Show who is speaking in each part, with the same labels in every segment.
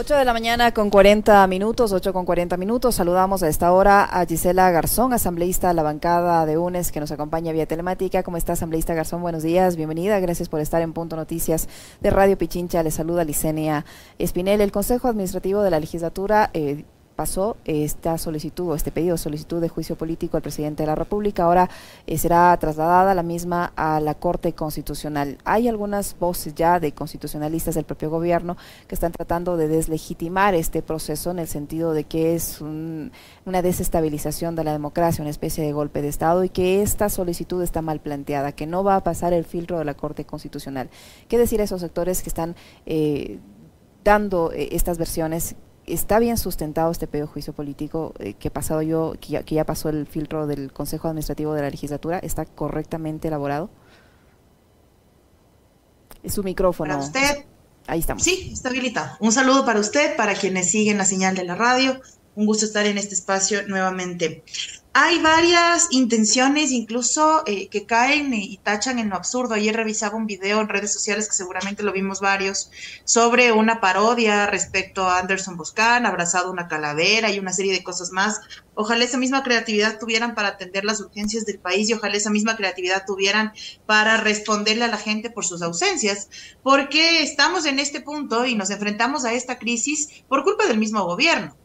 Speaker 1: 8 de la mañana con 40 minutos, 8 con 40 minutos. Saludamos a esta hora a Gisela Garzón, asambleísta de la bancada de UNES, que nos acompaña vía telemática. ¿Cómo está, asambleísta Garzón? Buenos días, bienvenida. Gracias por estar en Punto Noticias de Radio Pichincha. Le saluda Licenia Espinel. El Consejo Administrativo de la Legislatura eh, pasó esta solicitud o este pedido de solicitud de juicio político al presidente de la República. Ahora eh, será trasladada la misma a la Corte Constitucional. Hay algunas voces ya de constitucionalistas del propio gobierno que están tratando de deslegitimar este proceso en el sentido de que es una desestabilización de la democracia, una especie de golpe de Estado y que esta solicitud está mal planteada, que no va a pasar el filtro de la Corte Constitucional. ¿Qué decir a esos sectores que están... Eh, dando eh, estas versiones está bien sustentado este pedido de juicio político eh, que pasado yo, que ya, pasó el filtro del Consejo Administrativo de la Legislatura, está correctamente elaborado. Es su micrófono.
Speaker 2: Para usted.
Speaker 1: Ahí estamos.
Speaker 2: Sí, está habilitado. Un saludo para usted, para quienes siguen la señal de la radio. Un gusto estar en este espacio nuevamente. Hay varias intenciones, incluso eh, que caen y tachan en lo absurdo. Ayer revisaba un video en redes sociales que seguramente lo vimos varios sobre una parodia respecto a Anderson Boscan, abrazado una calavera y una serie de cosas más. Ojalá esa misma creatividad tuvieran para atender las urgencias del país y ojalá esa misma creatividad tuvieran para responderle a la gente por sus ausencias, porque estamos en este punto y nos enfrentamos a esta crisis por culpa del mismo gobierno.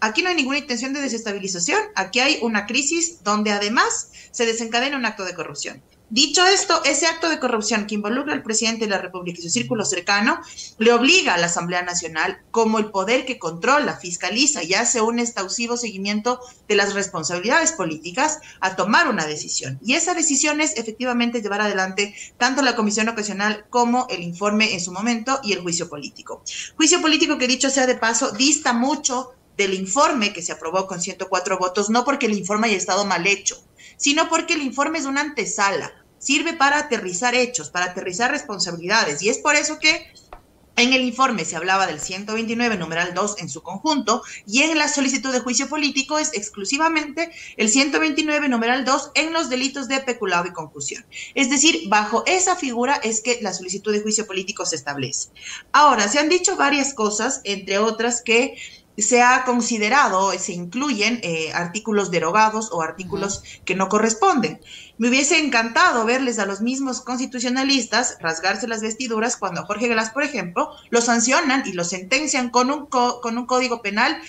Speaker 2: Aquí no hay ninguna intención de desestabilización, aquí hay una crisis donde además se desencadena un acto de corrupción. Dicho esto, ese acto de corrupción que involucra al presidente de la República y su círculo cercano le obliga a la Asamblea Nacional, como el poder que controla, fiscaliza y hace un exhaustivo seguimiento de las responsabilidades políticas, a tomar una decisión. Y esa decisión es efectivamente llevar adelante tanto la Comisión Ocasional como el informe en su momento y el juicio político. Juicio político que dicho sea de paso, dista mucho del informe que se aprobó con 104 votos, no porque el informe haya estado mal hecho, sino porque el informe es una antesala, sirve para aterrizar hechos, para aterrizar responsabilidades. Y es por eso que en el informe se hablaba del 129, numeral 2 en su conjunto, y en la solicitud de juicio político es exclusivamente el 129, numeral 2 en los delitos de peculado y confusión. Es decir, bajo esa figura es que la solicitud de juicio político se establece. Ahora, se han dicho varias cosas, entre otras que se ha considerado, se incluyen eh, artículos derogados o artículos que no corresponden. Me hubiese encantado verles a los mismos constitucionalistas rasgarse las vestiduras cuando a Jorge Glass, por ejemplo, lo sancionan y lo sentencian con un, con un código penal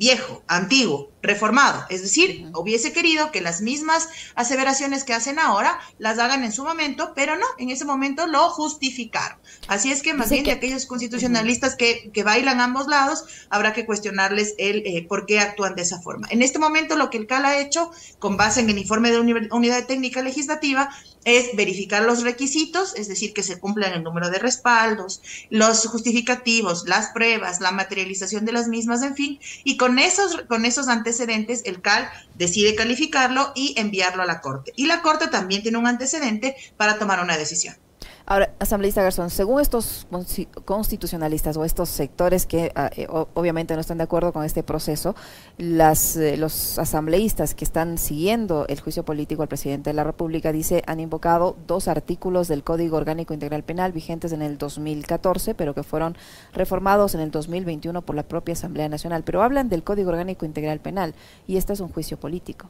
Speaker 2: viejo, antiguo, reformado. Es decir, hubiese querido que las mismas aseveraciones que hacen ahora las hagan en su momento, pero no, en ese momento lo justificaron. Así es que más bien de aquellos constitucionalistas que, que, bailan ambos lados, habrá que cuestionarles el eh, por qué actúan de esa forma. En este momento lo que el CAL ha hecho, con base en el informe de Unidad Técnica Legislativa, es verificar los requisitos, es decir, que se cumplan el número de respaldos, los justificativos, las pruebas, la materialización de las mismas, en fin, y con esos, con esos antecedentes el CAL decide calificarlo y enviarlo a la Corte. Y la Corte también tiene un antecedente para tomar una decisión.
Speaker 1: Ahora, asambleísta Garzón, según estos constitucionalistas o estos sectores que ah, eh, obviamente no están de acuerdo con este proceso, las, eh, los asambleístas que están siguiendo el juicio político al presidente de la República, dice, han invocado dos artículos del Código Orgánico Integral Penal vigentes en el 2014, pero que fueron reformados en el 2021 por la propia Asamblea Nacional. Pero hablan del Código Orgánico Integral Penal y este es un juicio político.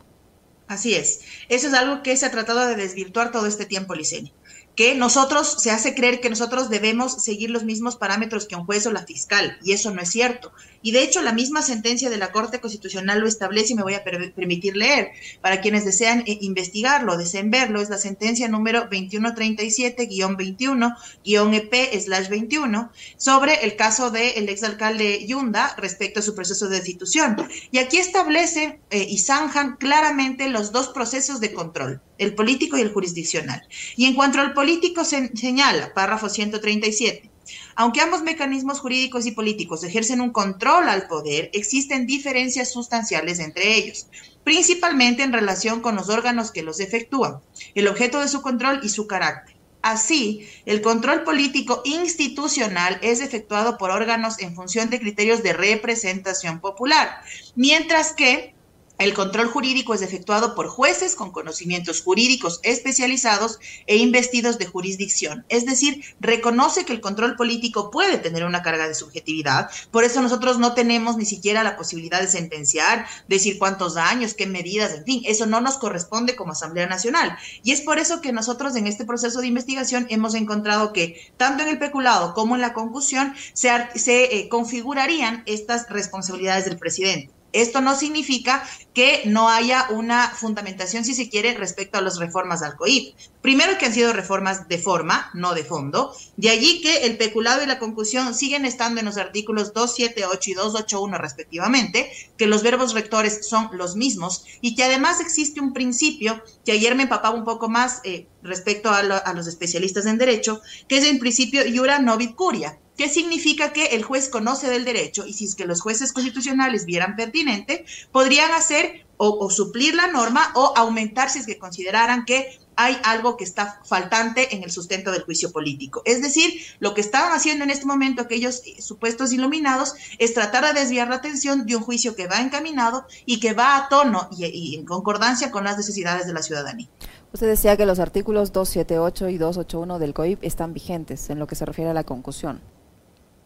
Speaker 2: Así es. Eso es algo que se ha tratado de desvirtuar todo este tiempo, Liceni que nosotros, se hace creer que nosotros debemos seguir los mismos parámetros que un juez o la fiscal, y eso no es cierto. Y de hecho, la misma sentencia de la Corte Constitucional lo establece y me voy a permitir leer. Para quienes desean eh, investigarlo, deseen verlo, es la sentencia número 2137-21-EP-21 sobre el caso del exalcalde Yunda respecto a su proceso de destitución. Y aquí establece eh, y zanjan claramente los dos procesos de control, el político y el jurisdiccional. Y en cuanto al político, se señala, párrafo 137 aunque ambos mecanismos jurídicos y políticos ejercen un control al poder, existen diferencias sustanciales entre ellos, principalmente en relación con los órganos que los efectúan, el objeto de su control y su carácter. Así, el control político institucional es efectuado por órganos en función de criterios de representación popular, mientras que El control jurídico es efectuado por jueces con conocimientos jurídicos especializados e investidos de jurisdicción. Es decir, reconoce que el control político puede tener una carga de subjetividad. Por eso nosotros no tenemos ni siquiera la posibilidad de sentenciar, decir cuántos años, qué medidas, en fin, eso no nos corresponde como Asamblea Nacional. Y es por eso que nosotros en este proceso de investigación hemos encontrado que tanto en el peculado como en la concusión se, eh, configurarían estas responsabilidades del presidente. Esto no significa que no haya una fundamentación, si se quiere, respecto a las reformas al COIP. Primero que han sido reformas de forma, no de fondo. De allí que el peculado y la concusión siguen estando en los artículos 278 y 281 respectivamente, que los verbos rectores son los mismos y que además existe un principio que ayer me empapaba un poco más eh, respecto a, a, los especialistas en derecho, que es el principio iura novit curia ¿Qué significa que el juez conoce del derecho y si es que los jueces constitucionales vieran pertinente, podrían hacer o, suplir la norma o aumentar si es que consideraran que hay algo que está faltante en el sustento del juicio político. Es decir, lo que estaban haciendo en este momento aquellos eh, supuestos iluminados es tratar de desviar la atención de un juicio que va encaminado y que va a tono y, en concordancia con las necesidades de la ciudadanía.
Speaker 1: Usted decía que los artículos 278 y 281 del COIP están vigentes en lo que se refiere a la concusión.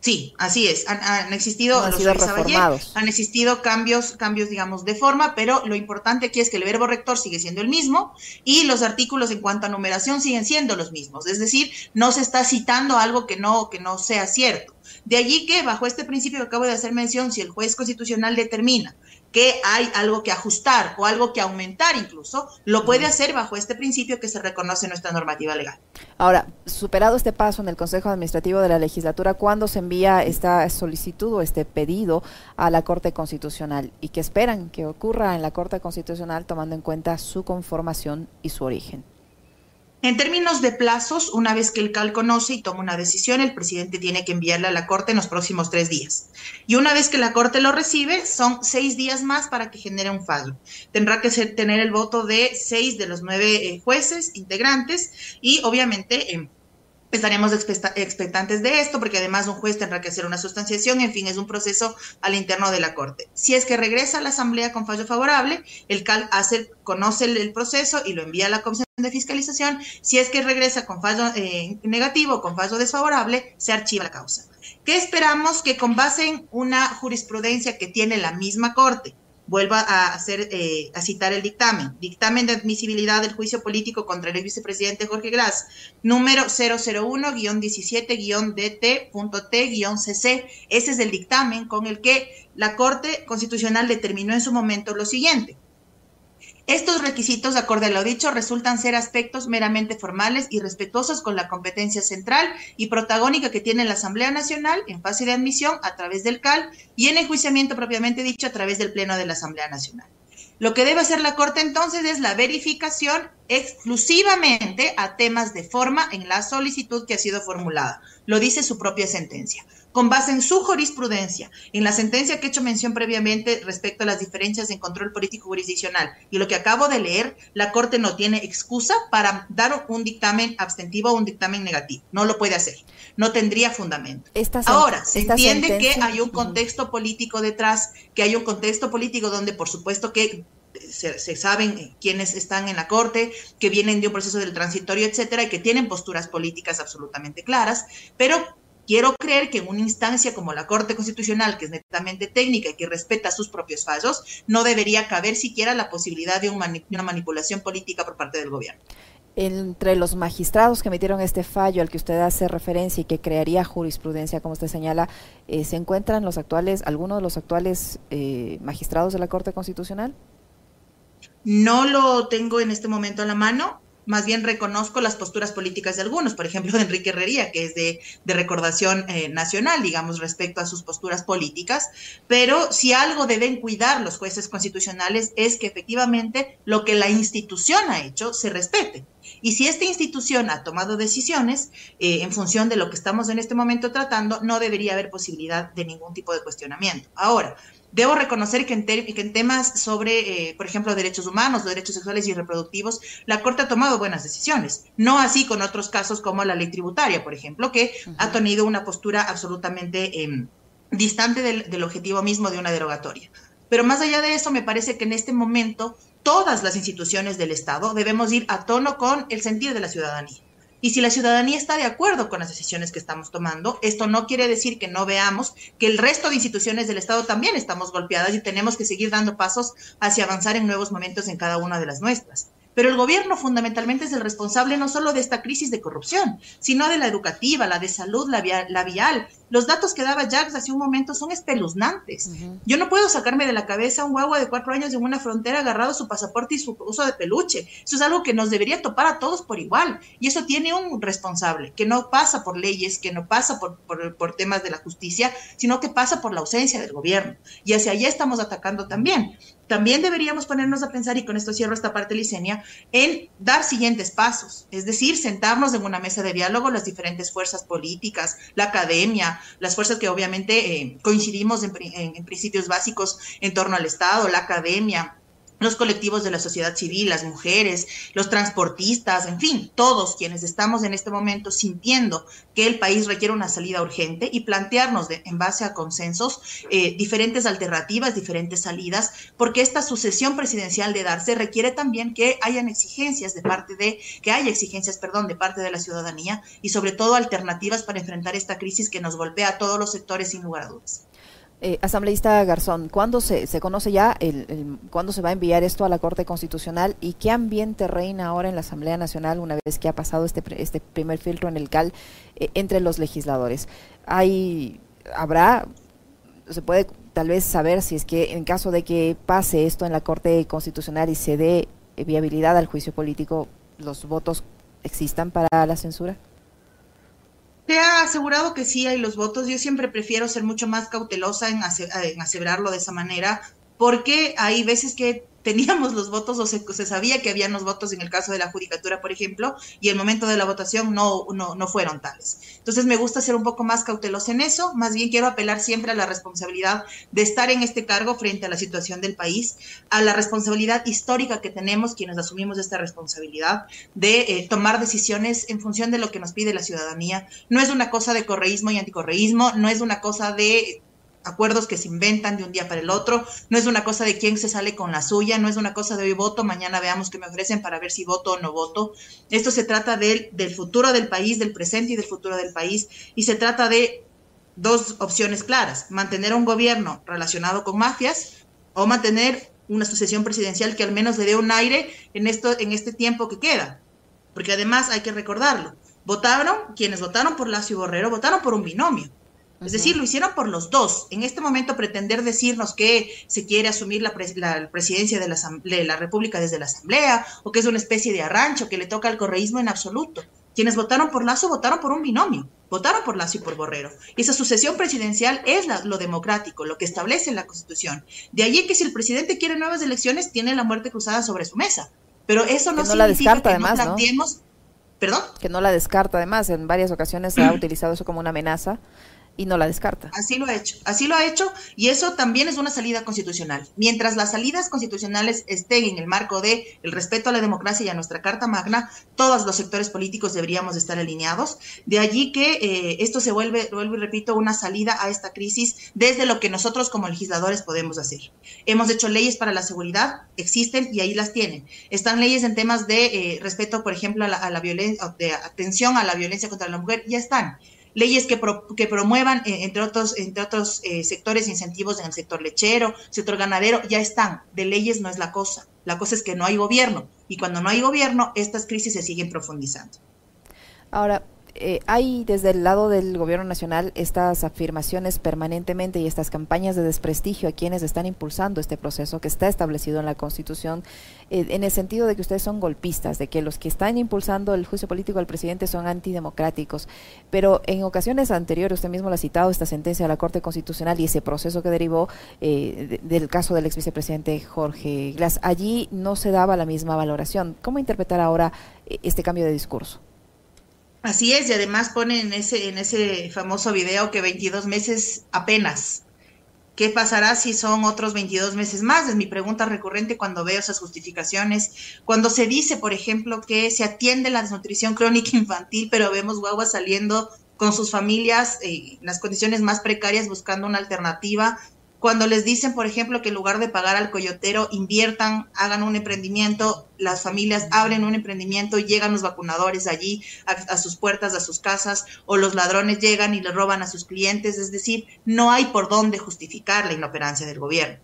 Speaker 2: Sí, así es. Han, existido, han existido cambios, cambios, digamos, de forma, pero lo importante aquí es que el verbo rector sigue siendo el mismo y los artículos en cuanto a numeración siguen siendo los mismos. Es decir, no se está citando algo que no, que no sea cierto. De allí que, bajo este principio que acabo de hacer mención, si el juez constitucional determina que hay algo que ajustar o algo que aumentar incluso, lo puede hacer bajo este principio que se reconoce en nuestra normativa legal.
Speaker 1: Ahora, superado este paso en el Consejo Administrativo de la Legislatura, ¿cuándo se envía esta solicitud o este pedido a la Corte Constitucional? ¿Y qué esperan que ocurra en la Corte Constitucional tomando en cuenta su conformación y su origen?
Speaker 2: En términos de plazos, una vez que el CAL conoce y toma una decisión, el presidente tiene que enviarla a la Corte en los próximos tres días. Y una vez que la Corte lo recibe, son seis días más para que genere un fallo. Tendrá que tener el voto de seis de los nueve eh, jueces integrantes y obviamente... en Estaremos expectantes de esto porque además un juez tendrá que hacer una sustanciación, en fin, es un proceso al interno de la Corte. Si es que regresa a la Asamblea con fallo favorable, el CAL hace, conoce el, proceso y lo envía a la Comisión de Fiscalización. Si es que regresa con fallo eh, negativo, con fallo desfavorable, se archiva la causa. ¿Qué esperamos? Que con base en una jurisprudencia que tiene la misma Corte, vuelva a hacer eh, a citar el dictamen. Dictamen de admisibilidad del juicio político contra el vicepresidente Jorge Gras, número 001-17-DT.T-CC. Ese es el dictamen con el que la Corte Constitucional determinó en su momento lo siguiente. Estos requisitos, acorde a lo dicho, resultan ser aspectos meramente formales y respetuosos con la competencia central y protagónica que tiene la Asamblea Nacional en fase de admisión a través del CAL y en enjuiciamiento propiamente dicho a través del Pleno de la Asamblea Nacional. Lo que debe hacer la Corte entonces es la verificación exclusivamente a temas de forma en la solicitud que ha sido formulada. Lo dice su propia sentencia. Con base en su jurisprudencia, en la sentencia que he hecho mención previamente respecto a las diferencias en control político jurisdiccional y lo que acabo de leer, la Corte no tiene excusa para dar un dictamen abstentivo o un dictamen negativo. No lo puede hacer. No tendría fundamento. Ahora, se entiende que hay un contexto político detrás, que hay un contexto político donde por supuesto que se, saben quiénes están en la corte, que vienen de un proceso del transitorio, etcétera, y que tienen posturas políticas absolutamente claras, pero quiero creer que en una instancia como la Corte Constitucional, que es netamente técnica y que respeta sus propios fallos, no debería caber siquiera la posibilidad de una manipulación política por parte del gobierno.
Speaker 1: Entre los magistrados que emitieron este fallo al que usted hace referencia y que crearía jurisprudencia, como usted señala, eh, ¿se encuentran los actuales, algunos de los actuales eh, magistrados de la Corte Constitucional?
Speaker 2: No lo tengo en este momento a la mano, más bien reconozco las posturas políticas de algunos, por ejemplo, de Enrique Herrería, que es de, recordación eh, nacional, digamos, respecto a sus posturas políticas, pero si algo deben cuidar los jueces constitucionales es que efectivamente lo que la institución ha hecho se respete. Y si esta institución ha tomado decisiones eh, en función de lo que estamos en este momento tratando, no debería haber posibilidad de ningún tipo de cuestionamiento. Ahora, Debo reconocer que en, temas sobre, eh, por ejemplo, derechos humanos, derechos sexuales y reproductivos, la Corte ha tomado buenas decisiones. No así con otros casos como la ley tributaria, por ejemplo, que ha tenido una postura absolutamente em, distante del objetivo mismo de una derogatoria. Pero más allá de eso, me parece que en este momento todas las instituciones del Estado debemos ir a tono con el sentir de la ciudadanía. Y si la ciudadanía está de acuerdo con las decisiones que estamos tomando, esto no quiere decir que no veamos que el resto de instituciones del Estado también estamos golpeadas y tenemos que seguir dando pasos hacia avanzar en nuevos momentos en cada una de las nuestras. Pero el gobierno fundamentalmente es el responsable no solo de esta crisis de corrupción, sino de la educativa, la de salud, la, vial. Los datos que daba Jacques hace un momento son espeluznantes. Yo no puedo sacarme de la cabeza un guagua de cuatro años en una frontera agarrado su pasaporte y su uso de peluche. Eso es algo que nos debería topar a todos por igual. Y eso tiene un responsable, que no pasa por leyes, que no pasa por, por temas de la justicia, sino que pasa por la ausencia del gobierno. Y hacia allá estamos atacando también también deberíamos ponernos a pensar, y con esto cierro esta parte, Licenia, en dar siguientes pasos, es decir, sentarnos en una mesa de diálogo las diferentes fuerzas políticas, la academia, las fuerzas que obviamente eh, coincidimos en, en principios básicos en torno al Estado, la academia, los colectivos de la sociedad civil, las mujeres, los transportistas, en fin, todos quienes estamos en este momento sintiendo que el país requiere una salida urgente y plantearnos en base a consensos eh, diferentes alternativas, diferentes salidas, porque esta sucesión presidencial de darse requiere también que hayan exigencias de parte de, que haya exigencias, perdón, de parte de la ciudadanía y sobre todo alternativas para enfrentar esta crisis que nos golpea a todos los sectores sin lugar a dudas.
Speaker 1: Eh, asambleísta Garzón, ¿cuándo se, se conoce ya el, cuándo se va a enviar esto a la Corte Constitucional y qué ambiente reina ahora en la Asamblea Nacional una vez que ha pasado este, este primer filtro en el CAL eh, entre los legisladores? ¿Hay, habrá, se puede tal vez saber si es que en caso de que pase esto en la Corte Constitucional y se dé viabilidad al juicio político, los votos existan para la censura?
Speaker 2: Te ha asegurado que sí hay los votos. Yo siempre prefiero ser mucho más cautelosa en, en asegurarlo de esa manera, porque hay veces que teníamos los votos o se, sabía que habían los votos en el caso de la judicatura, por ejemplo, y el momento de la votación no, no, no fueron tales. Entonces me gusta ser un poco más cauteloso en eso, más bien quiero apelar siempre a la responsabilidad de estar en este cargo frente a la situación del país, a la responsabilidad histórica que tenemos quienes asumimos esta responsabilidad de eh, tomar decisiones en función de lo que nos pide la ciudadanía. No es una cosa de correísmo y anticorreísmo, no es una cosa de acuerdos que se inventan de un día para el otro, no es una cosa de quién se sale con la suya, no es una cosa de hoy voto, mañana veamos qué me ofrecen para ver si voto o no voto. Esto se trata del, del futuro del país, del presente y del futuro del país, y se trata de dos opciones claras, mantener un gobierno relacionado con mafias o mantener una sucesión presidencial que al menos le dé un aire en, esto, en este tiempo que queda. Porque además hay que recordarlo, votaron, quienes votaron por Lacio Borrero, votaron por un binomio es decir, lo hicieron por los dos. En este momento pretender decirnos que se quiere asumir la, presidencia de la, de la, República desde la Asamblea o que es una especie de arrancho que le toca al correísmo en absoluto. Quienes votaron por Lazo votaron por un binomio, votaron por Lazo y por Borrero. Y esa sucesión presidencial es lo democrático, lo que establece la Constitución. De allí que si el presidente quiere nuevas elecciones, tiene la muerte cruzada sobre su mesa. Pero eso no, significa que no planteemos... ¿Perdón?
Speaker 1: Que no la descarta además, en varias ocasiones se ha utilizado eso como una amenaza y no la descarta.
Speaker 2: Así lo ha hecho, así lo ha hecho y eso también es una salida constitucional. Mientras las salidas constitucionales estén en el marco de el respeto a la democracia y a nuestra Carta Magna, todos los sectores políticos deberíamos estar alineados. De allí que eh, esto se vuelve, vuelvo y repito, una salida a esta crisis desde lo que nosotros como legisladores podemos hacer. Hemos hecho leyes para la seguridad, existen y ahí las tienen. Están leyes en temas de eh, respeto, por ejemplo, a la, a la violencia, de atención a la violencia contra la mujer, ya están leyes que, que promuevan, eh, entre otros, entre otros eh, sectores, incentivos en el sector lechero, sector ganadero, ya están. De leyes no es la cosa. La cosa es que no hay gobierno. Y cuando no hay gobierno, estas crisis se siguen profundizando.
Speaker 1: Ahora, eh, hay desde el lado del gobierno nacional estas afirmaciones permanentemente y estas campañas de desprestigio a quienes están impulsando este proceso que está establecido en la Constitución, eh, en el sentido de que ustedes son golpistas, de que los que están impulsando el juicio político al presidente son antidemocráticos. Pero en ocasiones anteriores, usted mismo lo ha citado, esta sentencia de la Corte Constitucional y ese proceso que derivó eh, del caso del ex vicepresidente Jorge Glass, allí no se daba la misma valoración. ¿Cómo interpretar ahora este cambio de discurso?
Speaker 2: Así es, y además pone en ese, en ese famoso video que 22 meses apenas. ¿Qué pasará si son otros 22 meses más? Es mi pregunta recurrente cuando veo esas justificaciones. Cuando se dice, por ejemplo, que se atiende la desnutrición crónica infantil, pero vemos guaguas saliendo con sus familias en las condiciones más precarias buscando una alternativa cuando les dicen, por ejemplo, que en lugar de pagar al coyotero, inviertan, hagan un emprendimiento, las familias abren un emprendimiento y llegan los vacunadores allí a, sus puertas, a sus casas, o los ladrones llegan y le roban a sus clientes. Es decir, no hay por dónde justificar la inoperancia del gobierno.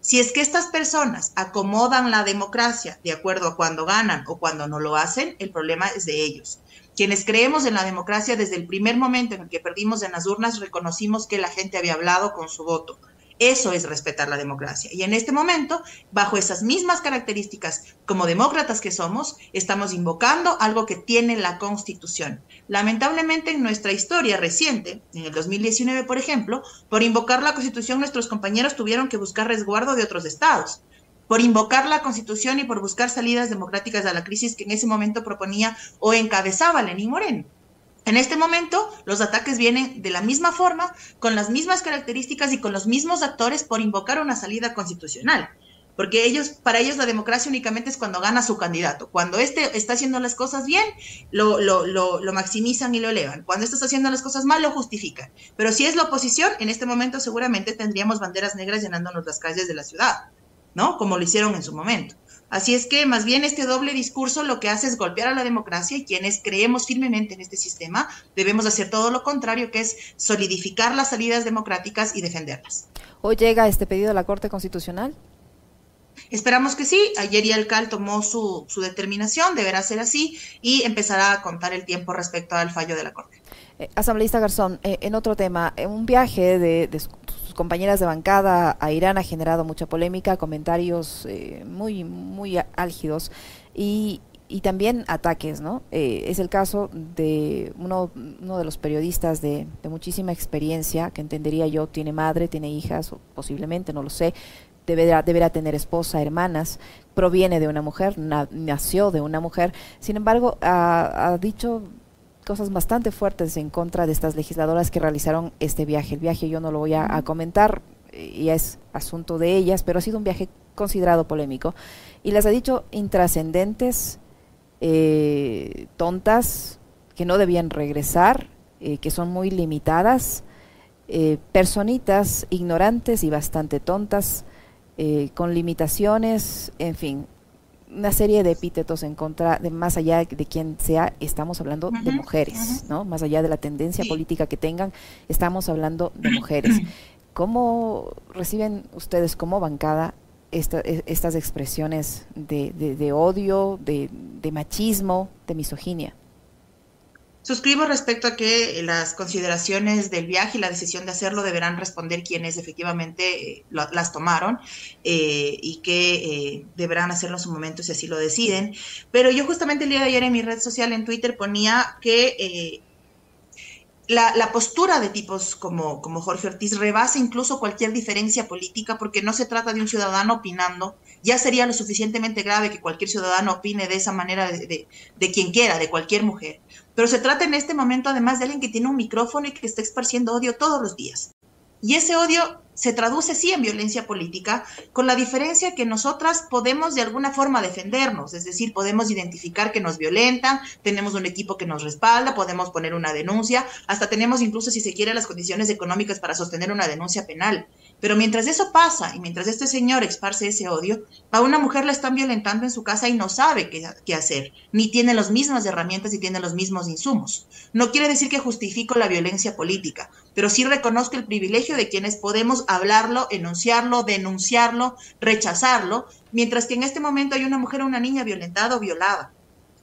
Speaker 2: Si es que estas personas acomodan la democracia de acuerdo a cuando ganan o cuando no lo hacen, el problema es de ellos. Quienes creemos en la democracia desde el primer momento en el que perdimos en las urnas, reconocimos que la gente había hablado con su voto. Eso es respetar la democracia. Y en este momento, bajo esas mismas características, como demócratas que somos, estamos invocando algo que tiene la Constitución. Lamentablemente, en nuestra historia reciente, en el 2019, por ejemplo, por invocar la Constitución, nuestros compañeros tuvieron que buscar resguardo de otros estados por invocar la Constitución y por buscar salidas democráticas a la crisis que en ese momento proponía o encabezaba Lenín Moreno. En este momento, los ataques vienen de la misma forma, con las mismas características y con los mismos actores por invocar una salida constitucional. Porque ellos, para ellos la democracia únicamente es cuando gana su candidato. Cuando éste está haciendo las cosas bien, lo, maximizan y lo elevan. Cuando éste está haciendo las cosas mal, lo justifican. Pero si es la oposición, en este momento seguramente tendríamos banderas negras llenándonos las calles de la ciudad, ¿no? Como lo hicieron en su momento. Así es que más bien este doble discurso lo que hace es golpear a la democracia y quienes creemos firmemente en este sistema debemos hacer todo lo contrario, que es solidificar las salidas democráticas y defenderlas.
Speaker 1: ¿Hoy llega este pedido a la Corte Constitucional?
Speaker 2: Esperamos que sí. Ayer ya el CAL tomó su, determinación, deberá ser así, y empezará a contar el tiempo respecto al fallo de la Corte.
Speaker 1: Eh, asambleísta Garzón, eh, en otro tema, en un viaje de, de compañeras de bancada a Irán ha generado mucha polémica, comentarios eh, muy, muy álgidos y, y también ataques, ¿no? Eh, es el caso de uno, uno de los periodistas de, de, muchísima experiencia, que entendería yo, tiene madre, tiene hijas, o posiblemente, no lo sé, deberá, deberá tener esposa, hermanas, proviene de una mujer, nació de una mujer, sin embargo, ha, ha dicho cosas bastante fuertes en contra de estas legisladoras que realizaron este viaje. El viaje yo no lo voy a, comentar, y es asunto de ellas, pero ha sido un viaje considerado polémico. Y las ha dicho intrascendentes, eh, tontas, que no debían regresar, eh, que son muy limitadas, eh, personitas ignorantes y bastante tontas, con limitaciones, en fin, una serie de epítetos en contra de más allá de quien sea, estamos hablando de mujeres, ¿no? Más allá de la tendencia política que tengan, estamos hablando de mujeres. ¿Cómo reciben ustedes como bancada e, estas expresiones de, de odio, de, de machismo, de misoginia?
Speaker 2: Suscribo respecto a que las consideraciones del viaje y la decisión de hacerlo deberán responder quienes efectivamente eh, las tomaron eh, y que eh, deberán hacerlo en su momento si así lo deciden. Pero yo justamente el día de ayer en mi red social, en Twitter, ponía que la, postura de tipos como, Jorge Ortiz rebasa incluso cualquier diferencia política porque no se trata de un ciudadano opinando. Ya sería lo suficientemente grave que cualquier ciudadano opine de esa manera de, de quien quiera, de cualquier mujer. Pero se trata en este momento además de alguien que tiene un micrófono y que está esparciendo odio todos los días. Y ese odio se traduce sí en violencia política, con la diferencia que nosotras podemos de alguna forma defendernos, es decir, podemos identificar que nos violentan, tenemos un equipo que nos respalda, podemos poner una denuncia, hasta tenemos incluso, si se quiere, las condiciones económicas para sostener una denuncia penal. Pero mientras eso pasa y mientras este señor esparce ese odio, a una mujer la están violentando en su casa y no sabe qué, hacer, ni tiene las mismas herramientas y tiene los mismos insumos. No quiere decir que justifico la violencia política, pero sí reconozco el privilegio de quienes podemos hablarlo, enunciarlo, denunciarlo, rechazarlo, mientras que en este momento hay una mujer o una niña violentada o violada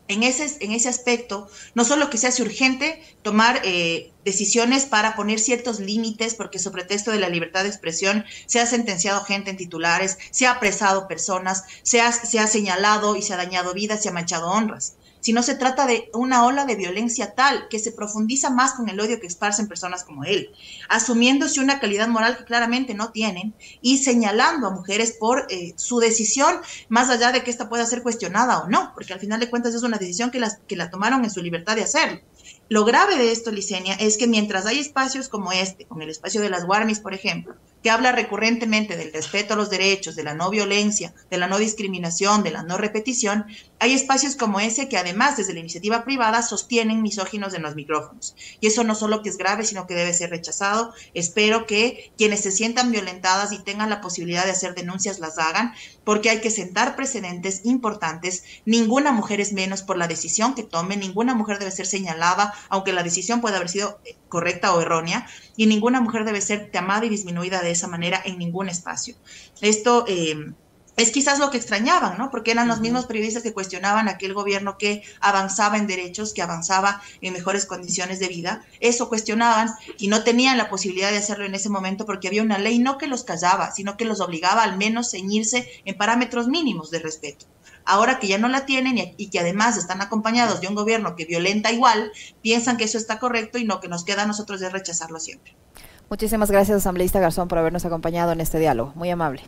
Speaker 2: en ese, en ese aspecto, no solo que se hace urgente tomar eh, decisiones para poner ciertos límites, porque sobre pretexto de la libertad de expresión se ha sentenciado gente en titulares, se ha apresado personas, se ha, se ha señalado y se ha dañado vidas, se ha manchado honras sino se trata de una ola de violencia tal que se profundiza más con el odio que esparcen personas como él, asumiéndose una calidad moral que claramente no tienen y señalando a mujeres por eh, su decisión, más allá de que esta pueda ser cuestionada o no, porque al final de cuentas es una decisión que, las, que la tomaron en su libertad de hacerlo. Lo grave de esto, Licenia, es que mientras hay espacios como este, como el espacio de las Warmis, por ejemplo, que habla recurrentemente del respeto a los derechos, de la no violencia, de la no discriminación, de la no repetición, Hay espacios como ese que además desde la iniciativa privada sostienen misóginos en los micrófonos. Y eso no solo que es grave, sino que debe ser rechazado. Espero que quienes se sientan violentadas y tengan la posibilidad de hacer denuncias las hagan, porque hay que sentar precedentes importantes. Ninguna mujer es menos por la decisión que tome, ninguna mujer debe ser señalada, aunque la decisión pueda haber sido eh, correcta o errónea, y ninguna mujer debe ser llamada y disminuida de esa manera en ningún espacio. Esto... Eh, es quizás lo que extrañaban, ¿no? Porque eran los mismos periodistas que cuestionaban aquel gobierno que avanzaba en derechos, que avanzaba en mejores condiciones de vida. Eso cuestionaban y no tenían la posibilidad de hacerlo en ese momento porque había una ley no que los callaba, sino que los obligaba al menos ceñirse en parámetros mínimos de respeto. Ahora que ya no la tienen y, que además están acompañados de un gobierno que violenta igual, piensan que eso está correcto y no que nos queda a nosotros de rechazarlo siempre.
Speaker 1: Muchísimas gracias, asambleísta Garzón, por habernos acompañado en este diálogo. Muy amable.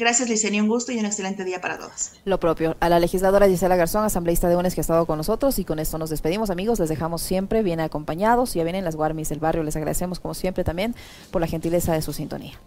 Speaker 2: Gracias, Licenia. Un gusto y un excelente día para todos.
Speaker 1: Lo propio. A la legisladora Gisela Garzón, asambleísta de UNES, que ha estado con nosotros. Y con esto nos despedimos, amigos. Les dejamos siempre bien acompañados. Ya vienen las Guarmis del barrio. Les agradecemos, como siempre, también por la gentileza de su sintonía.